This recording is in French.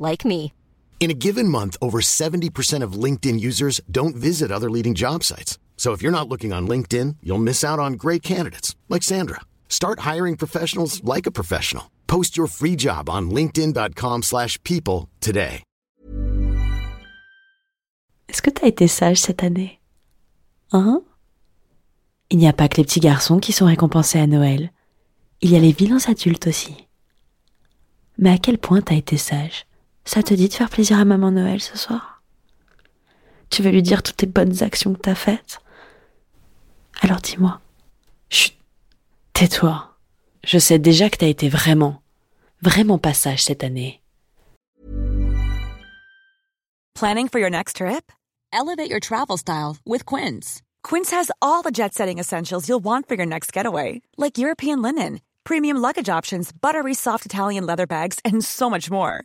like me. In a given month, over 70% of LinkedIn users don't visit other leading job sites. So if you're not looking on LinkedIn, you'll miss out on great candidates like Sandra. Start hiring professionals like a professional. Post your free job on linkedin.com/people slash people today. Est-ce que t'as été sage cette année? Hein? Il n'y a pas que les petits garçons qui sont récompensés à Noël. Il y a les vilains adultes aussi. Mais à quel point t'as été sage? Ça te dit de faire plaisir à maman Noël ce soir? Tu veux lui dire toutes tes bonnes actions que t'as faites? Alors dis-moi. Chut Tais-toi. Je sais déjà que t'as été vraiment, vraiment pas sage cette année. Planning for your next trip? Elevate your travel style with Quince. Quince has all the jet setting essentials you'll want for your next getaway, like European linen, premium luggage options, buttery soft Italian leather bags, and so much more.